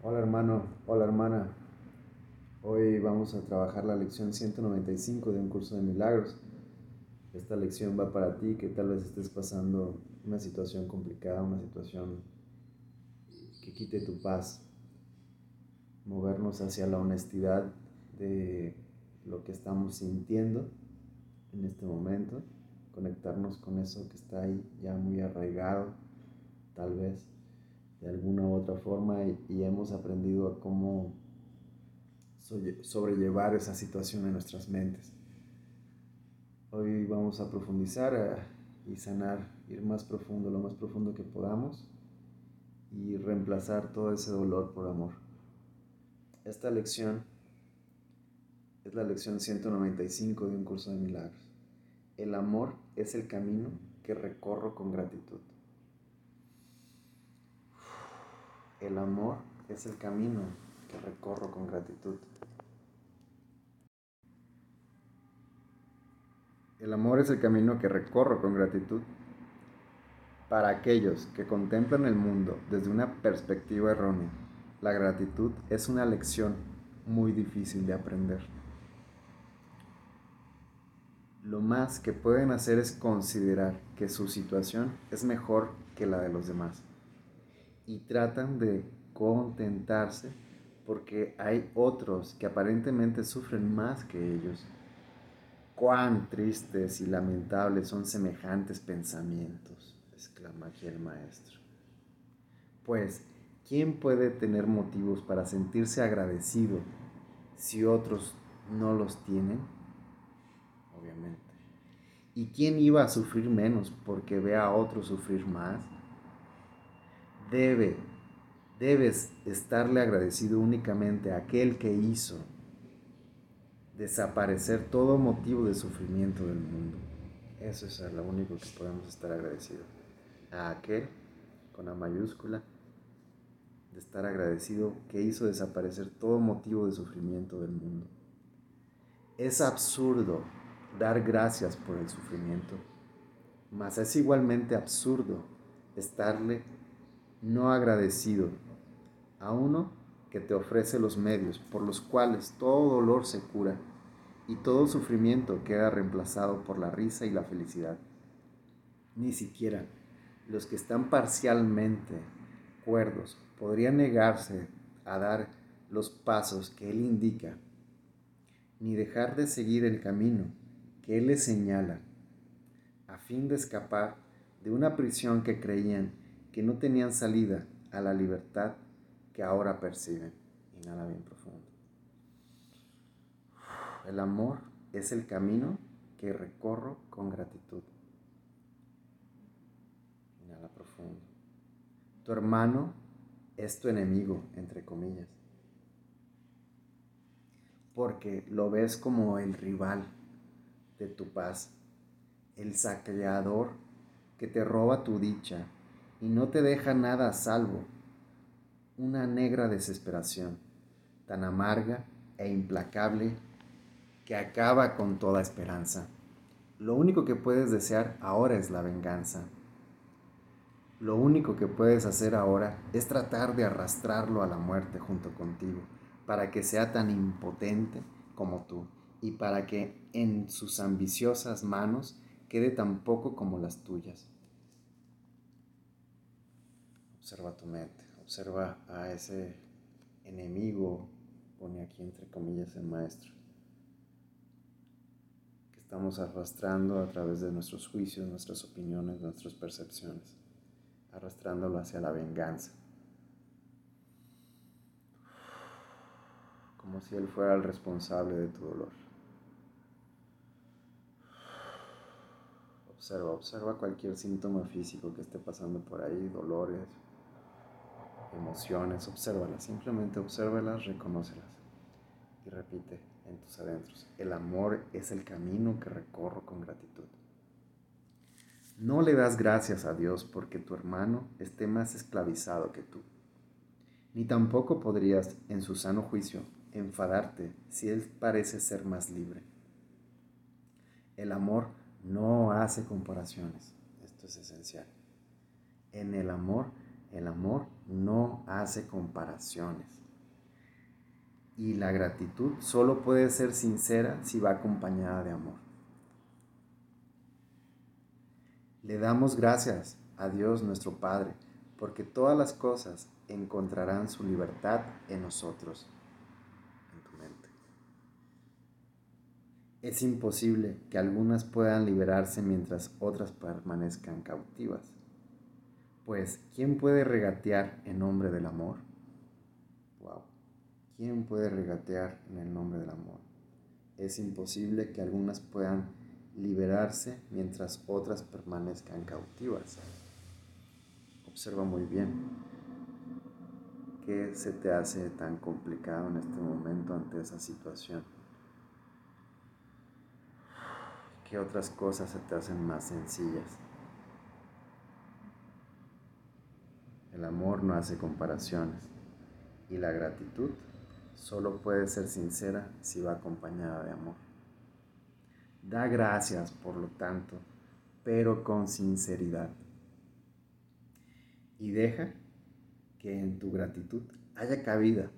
Hola hermano, hola hermana. Hoy vamos a trabajar la lección 195 de un curso de milagros. Esta lección va para ti que tal vez estés pasando una situación complicada, una situación que quite tu paz. Movernos hacia la honestidad de lo que estamos sintiendo en este momento. Conectarnos con eso que está ahí ya muy arraigado, tal vez de alguna u otra forma y, hemos aprendido a cómo sobrellevar esa situación en nuestras mentes. Hoy vamos a profundizar y sanar, ir más profundo, lo más profundo que podamos y reemplazar todo ese dolor por amor. Esta lección es la lección 195 de un curso de milagros. El amor es el camino que recorro con gratitud. El amor es el camino que recorro con gratitud. El amor es el camino que recorro con gratitud para aquellos que contemplan el mundo desde una perspectiva errónea. La gratitud es una lección muy difícil de aprender. Lo más que pueden hacer es considerar que su situación es mejor que la de los demás y tratan de contentarse porque hay otros que aparentemente sufren más que ellos. Cuán tristes y lamentables son semejantes pensamientos, exclama aquí el maestro. Pues, ¿quién puede tener motivos para sentirse agradecido si otros no los tienen? Obviamente. ¿Y quién iba a sufrir menos porque ve a otros sufrir más? Debe, debes estarle agradecido únicamente a aquel que hizo desaparecer todo motivo de sufrimiento del mundo. Eso es lo único que podemos estar agradecidos. A aquel, con la mayúscula, de estar agradecido que hizo desaparecer todo motivo de sufrimiento del mundo. Es absurdo dar gracias por el sufrimiento, mas es igualmente absurdo estarle no agradecido a uno que te ofrece los medios por los cuales todo dolor se cura y todo sufrimiento queda reemplazado por la risa y la felicidad. Ni siquiera los que están parcialmente cuerdos podrían negarse a dar los pasos que Él indica, ni dejar de seguir el camino que Él les señala, a fin de escapar de una prisión que creían que no tenían salida a la libertad que ahora perciben. Inhala bien profundo. El amor es el camino que recorro con gratitud. Inhala profundo. Tu hermano es tu enemigo, entre comillas, porque lo ves como el rival de tu paz, el saqueador que te roba tu dicha y no te deja nada a salvo. Una negra desesperación, tan amarga e implacable que acaba con toda esperanza. Lo único que puedes desear ahora es la venganza. Lo único que puedes hacer ahora es tratar de arrastrarlo a la muerte junto contigo, para que sea tan impotente como tú y para que en sus ambiciosas manos quede tan poco como las tuyas. Observa tu mente, observa a ese enemigo, pone aquí entre comillas el maestro, que estamos arrastrando a través de nuestros juicios, nuestras opiniones, nuestras percepciones, arrastrándolo hacia la venganza. Como si él fuera el responsable de tu dolor. Observa, observa cualquier síntoma físico que esté pasando por ahí, dolores, emociones, obsérvalas, simplemente obsérvalas, reconócelas y repite en tus adentros, el amor es el camino que recorro con gratitud. No le das gracias a Dios porque tu hermano esté más esclavizado que tú, ni tampoco podrías, en su sano juicio, enfadarte si él parece ser más libre. El amor no hace comparaciones, esto es esencial. En el amor El amor no hace comparaciones. Y la gratitud solo puede ser sincera si va acompañada de amor. Le damos gracias a Dios nuestro Padre, porque todas las cosas encontrarán su libertad en nosotros, en tu mente. Es imposible que algunas puedan liberarse mientras otras permanezcan cautivas. Pues, ¿quién puede regatear en nombre del amor? Wow. ¿Quién puede regatear en el nombre del amor? Es imposible que algunas puedan liberarse mientras otras permanezcan cautivas. Observa muy bien qué se te hace tan complicado en este momento ante esa situación. ¿Qué otras cosas se te hacen más sencillas? El amor no hace comparaciones y la gratitud solo puede ser sincera si va acompañada de amor. Da gracias, por lo tanto, pero con sinceridad. Y deja que en tu gratitud haya cabida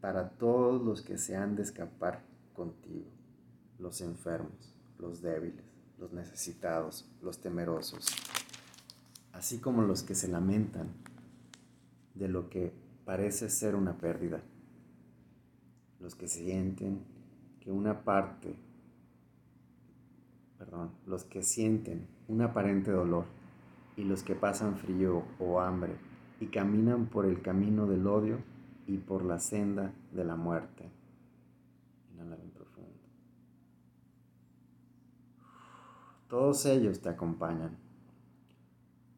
para todos los que se han de escapar contigo, los enfermos, los débiles, los necesitados, los temerosos, así como los que se lamentan de lo que parece ser una pérdida. Los que sienten que una parte, perdón, los que sienten un aparente dolor y los que pasan frío o hambre y caminan por el camino del odio y por la senda de la muerte. Inhala bien profundo. Todos ellos te acompañan.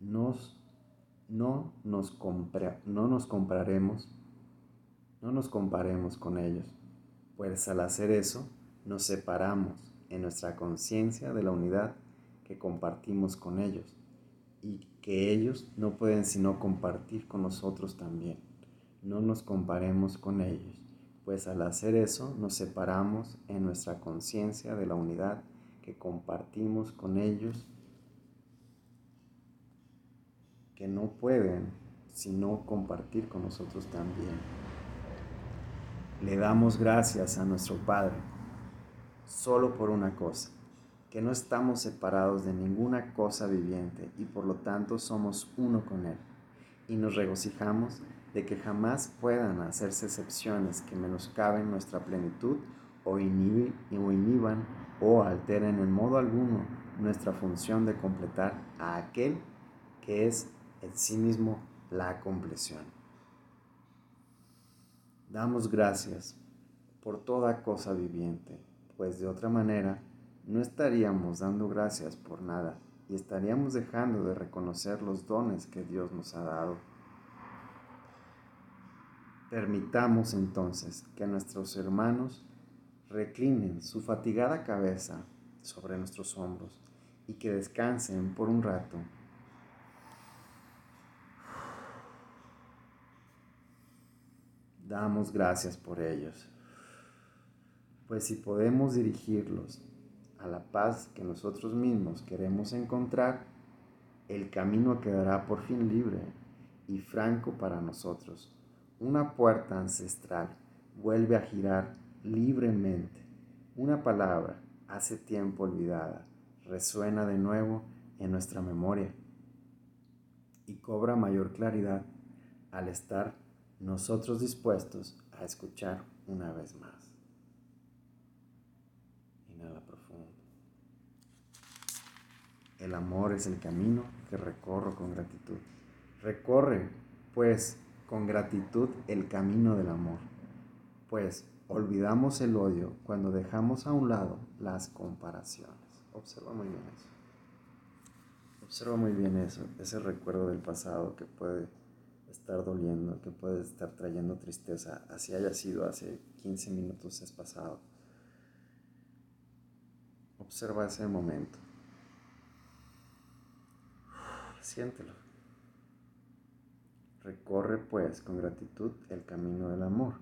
Nos no nos, no nos compraremos, no nos comparemos con ellos, pues al hacer eso nos separamos en nuestra conciencia de la unidad que compartimos con ellos y que ellos no pueden sino compartir con nosotros también. No nos comparemos con ellos, pues al hacer eso nos separamos en nuestra conciencia de la unidad que compartimos con ellos que no pueden sino compartir con nosotros también. Le damos gracias a nuestro Padre solo por una cosa, que no estamos separados de ninguna cosa viviente y por lo tanto somos uno con Él. Y nos regocijamos de que jamás puedan hacerse excepciones que menoscaben nuestra plenitud o, o inhiban o alteren en modo alguno nuestra función de completar a aquel que es en sí mismo la compleción. Damos gracias por toda cosa viviente, pues de otra manera no estaríamos dando gracias por nada y estaríamos dejando de reconocer los dones que Dios nos ha dado. Permitamos entonces que nuestros hermanos reclinen su fatigada cabeza sobre nuestros hombros y que descansen por un rato damos gracias por ellos. Pues si podemos dirigirlos a la paz que nosotros mismos queremos encontrar, el camino quedará por fin libre y franco para nosotros. Una puerta ancestral vuelve a girar libremente. Una palabra hace tiempo olvidada resuena de nuevo en nuestra memoria y cobra mayor claridad al estar nosotros dispuestos a escuchar una vez más. Inhala profundo. El amor es el camino que recorro con gratitud. Recorre, pues, con gratitud el camino del amor, pues olvidamos el odio cuando dejamos a un lado las comparaciones. Observa muy bien eso. Observa muy bien eso, ese recuerdo del pasado que puede estar doliendo, que puede estar trayendo tristeza, así haya sido hace 15 minutos es pasado. Observa ese momento. Siéntelo. Recorre pues con gratitud el camino del amor.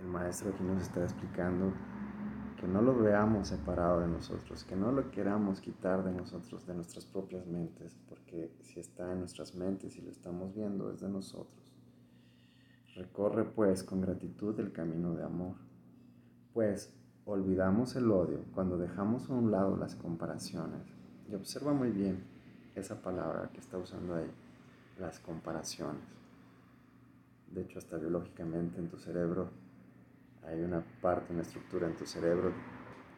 El maestro aquí nos está explicando que no lo veamos separado de nosotros, que no lo queramos quitar de nosotros, de nuestras propias mentes, porque si está en nuestras mentes y lo estamos viendo es de nosotros. Recorre pues con gratitud el camino de amor, pues olvidamos el odio cuando dejamos a un lado las comparaciones. Y observa muy bien esa palabra que está usando ahí, las comparaciones. De hecho, hasta biológicamente en tu cerebro hay una parte, una estructura en tu cerebro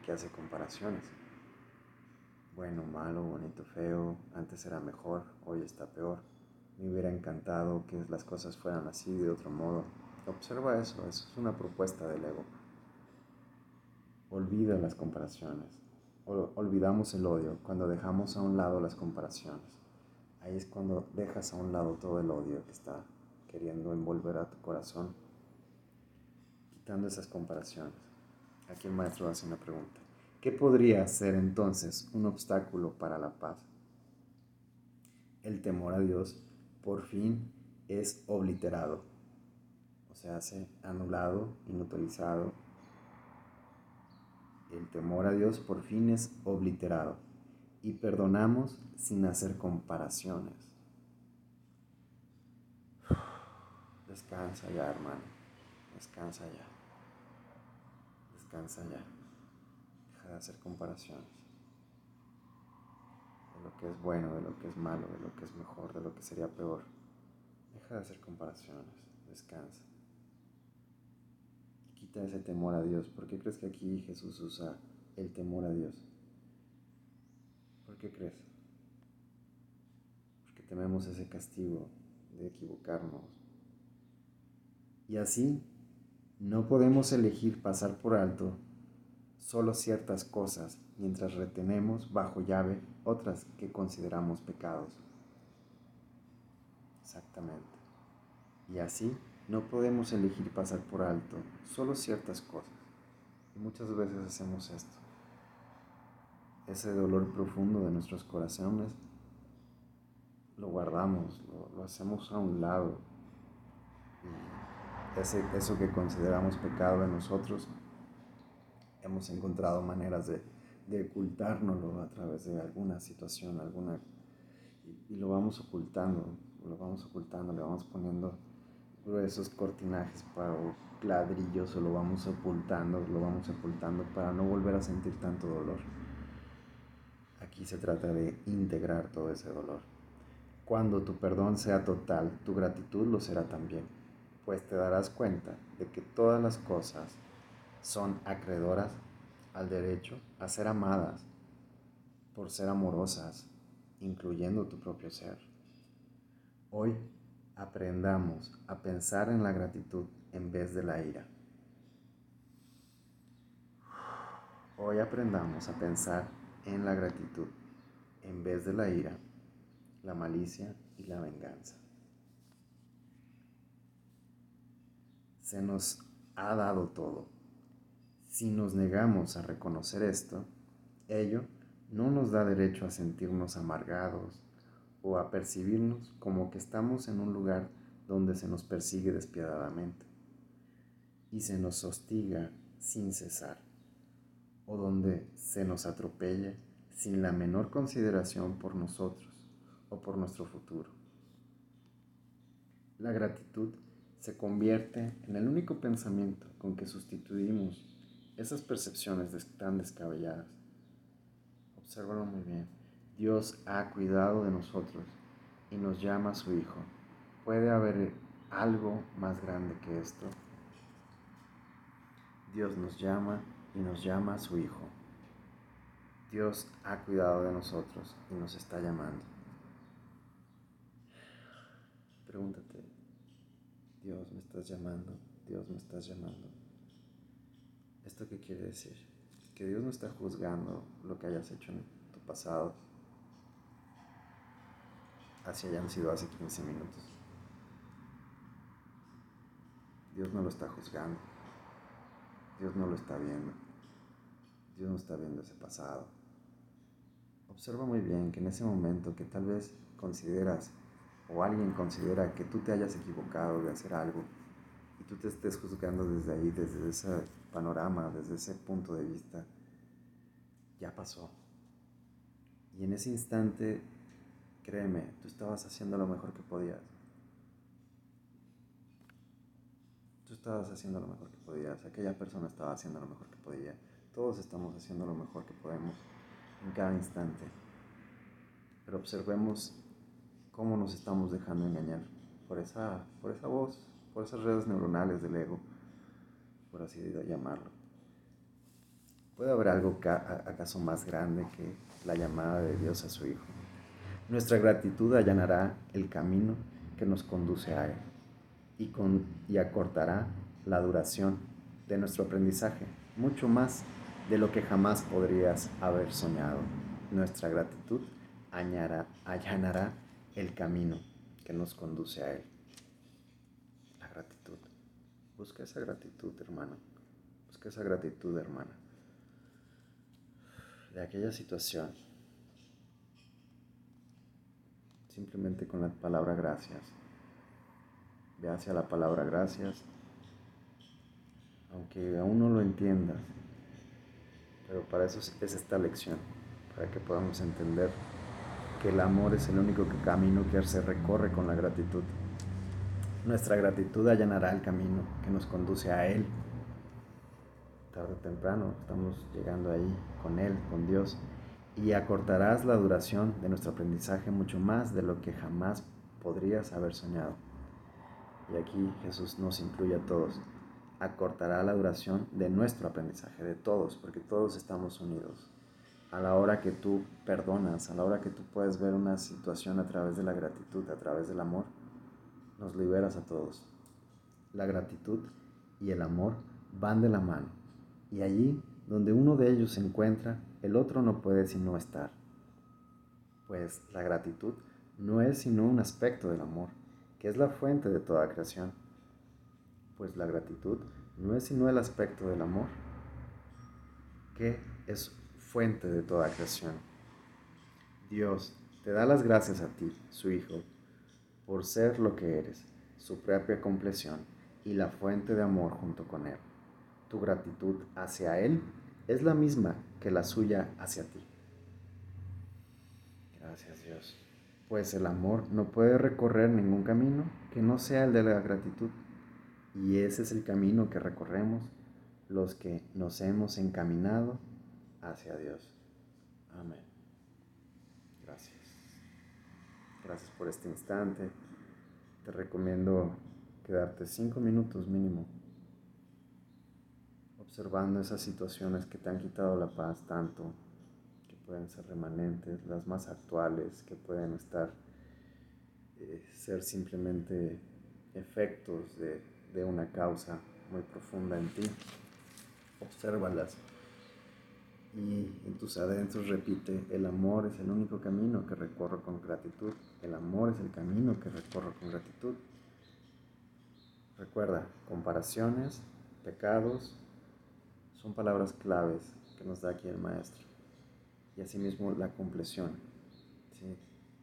que hace comparaciones. Bueno, malo, bonito, feo, antes era mejor, hoy está peor. Me hubiera encantado que las cosas fueran así de otro modo. Observa eso, eso es una propuesta del ego. Olvida las comparaciones. Olvidamos el odio cuando dejamos a un lado las comparaciones. Ahí es cuando dejas a un lado todo el odio que está queriendo envolver a tu corazón esas comparaciones. Aquí el maestro hace una pregunta. ¿Qué podría ser entonces un obstáculo para la paz? El temor a Dios por fin es obliterado, o sea, hace anulado, inutilizado. El temor a Dios por fin es obliterado y perdonamos sin hacer comparaciones. Descansa ya, hermano. Descansa ya descansa ya. Deja de hacer comparaciones de lo que es bueno, de lo que es malo, de lo que es mejor, de lo que sería peor. Deja de hacer comparaciones, descansa. quita ese temor a Dios. ¿Por qué crees que aquí Jesús usa el temor a Dios? ¿Por qué crees? Porque tememos ese castigo de equivocarnos. Y así no podemos elegir pasar por alto solo ciertas cosas mientras retenemos bajo llave otras que consideramos pecados. Exactamente. Y así no podemos elegir pasar por alto solo ciertas cosas. Y muchas veces hacemos esto. Ese dolor profundo de nuestros corazones lo guardamos, lo, hacemos a un lado eso que consideramos pecado en nosotros, hemos encontrado maneras de, de ocultárnoslo a través de alguna situación, alguna, y, lo vamos ocultando, lo vamos ocultando, le vamos poniendo esos cortinajes para ladrillos o lo vamos ocultando, lo vamos ocultando para no volver a sentir tanto dolor. Aquí se trata de integrar todo ese dolor. Cuando tu perdón sea total, tu gratitud lo será también pues te darás cuenta de que todas las cosas son acreedoras al derecho a ser amadas por ser amorosas, incluyendo tu propio ser. Hoy aprendamos a pensar en la gratitud en vez de la ira. Hoy aprendamos a pensar en la gratitud en vez de la ira, la malicia y la venganza. Se nos ha dado todo. Si nos negamos a reconocer esto, ello no nos da derecho a sentirnos amargados o a percibirnos como que estamos en un lugar donde se nos persigue despiadadamente y se nos hostiga sin cesar, o donde se nos atropella sin la menor consideración por nosotros o por nuestro futuro. La gratitud se convierte en el único pensamiento con que sustituimos esas percepciones tan descabelladas. Obsérvalo muy bien. Dios ha cuidado de nosotros y nos llama su Hijo. ¿Puede haber algo más grande que esto? Dios nos llama y nos llama a su Hijo. Dios ha cuidado de nosotros y nos está llamando. Pregúntate, Dios me estás llamando, Dios me estás llamando. ¿Esto qué quiere decir? Que Dios no está juzgando lo que hayas hecho en tu pasado, así hayan sido hace 15 minutos. Dios no lo está juzgando. Dios no lo está viendo. Dios no está viendo ese pasado. Observa muy bien que en ese momento que tal vez consideras o alguien considera que tú te hayas equivocado de hacer algo, y tú te estés juzgando desde ahí, desde ese panorama, desde ese punto de vista, ya pasó. Y en ese instante, créeme, tú estabas haciendo lo mejor que podías. Tú estabas haciendo lo mejor que podías, aquella persona estaba haciendo lo mejor que podía. Todos estamos haciendo lo mejor que podemos en cada instante. Pero observemos cómo nos estamos dejando engañar por esa, por esa voz, por esas redes neuronales del ego, por así llamarlo. ¿Puede haber algo acaso más grande que la llamada de Dios a su Hijo? Nuestra gratitud allanará el camino que nos conduce a Él y, con, y acortará la duración de nuestro aprendizaje, mucho más de lo que jamás podrías haber soñado. Nuestra gratitud allanará el camino que nos conduce a Él. La gratitud. Busca esa gratitud, hermano. Busca esa gratitud, hermana. De aquella situación. Simplemente con la palabra gracias. Ve hacia la palabra gracias. Aunque aún no lo entiendas. Pero para eso es esta lección. Para que podamos entender que el amor es el único camino que se recorre con la gratitud. Nuestra gratitud allanará el camino que nos conduce a Él. Tarde o temprano estamos llegando ahí con Él, con Dios, y acortarás la duración de nuestro aprendizaje mucho más de lo que jamás podrías haber soñado. Y aquí Jesús nos incluye a todos. Acortará la duración de nuestro aprendizaje, de todos, porque todos estamos unidos a la hora que tú perdonas, a la hora que tú puedes ver una situación a través de la gratitud, a través del amor, nos liberas a todos. La gratitud y el amor van de la mano. Y allí donde uno de ellos se encuentra, el otro no puede sino estar. Pues la gratitud no es sino un aspecto del amor, que es la fuente de toda creación. Pues la gratitud no es sino el aspecto del amor, que es fuente de toda creación. Dios te da las gracias a ti, su Hijo, por ser lo que eres, su propia compleción y la fuente de amor junto con Él. Tu gratitud hacia Él es la misma que la suya hacia ti. Gracias Dios. Pues el amor no puede recorrer ningún camino que no sea el de la gratitud. Y ese es el camino que recorremos los que nos hemos encaminado hacia Dios. Amén. Gracias. Gracias por este instante. Te recomiendo quedarte cinco minutos mínimo observando esas situaciones que te han quitado la paz tanto, que pueden ser remanentes, las más actuales, que pueden estar, eh, ser simplemente efectos de, de una causa muy profunda en ti. Obsérvalas y en tus adentros repite, el amor es el único camino que recorro con gratitud, el amor es el camino que recorro con gratitud. Recuerda, comparaciones, pecados, son palabras claves que nos da aquí el maestro. Y asimismo la compleción, ¿sí?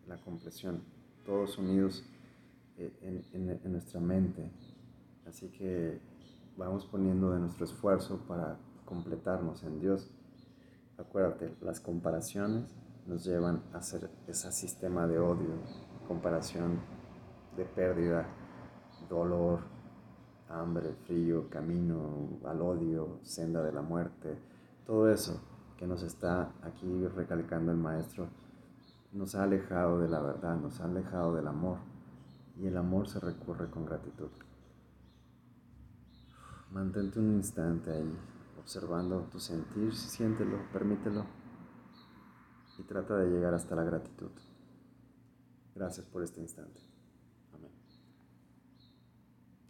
la compleción, todos unidos eh, en, en nuestra mente. Así que vamos poniendo de nuestro esfuerzo para completarnos en Dios Acuérdate, las comparaciones nos llevan a hacer ese sistema de odio, comparación de pérdida, dolor, hambre, frío, camino al odio, senda de la muerte, todo eso que nos está aquí recalcando el maestro, nos ha alejado de la verdad, nos ha alejado del amor. Y el amor se recurre con gratitud. Mantente un instante ahí observando tu sentir, siéntelo, permítelo y trata de llegar hasta la gratitud. Gracias por este instante.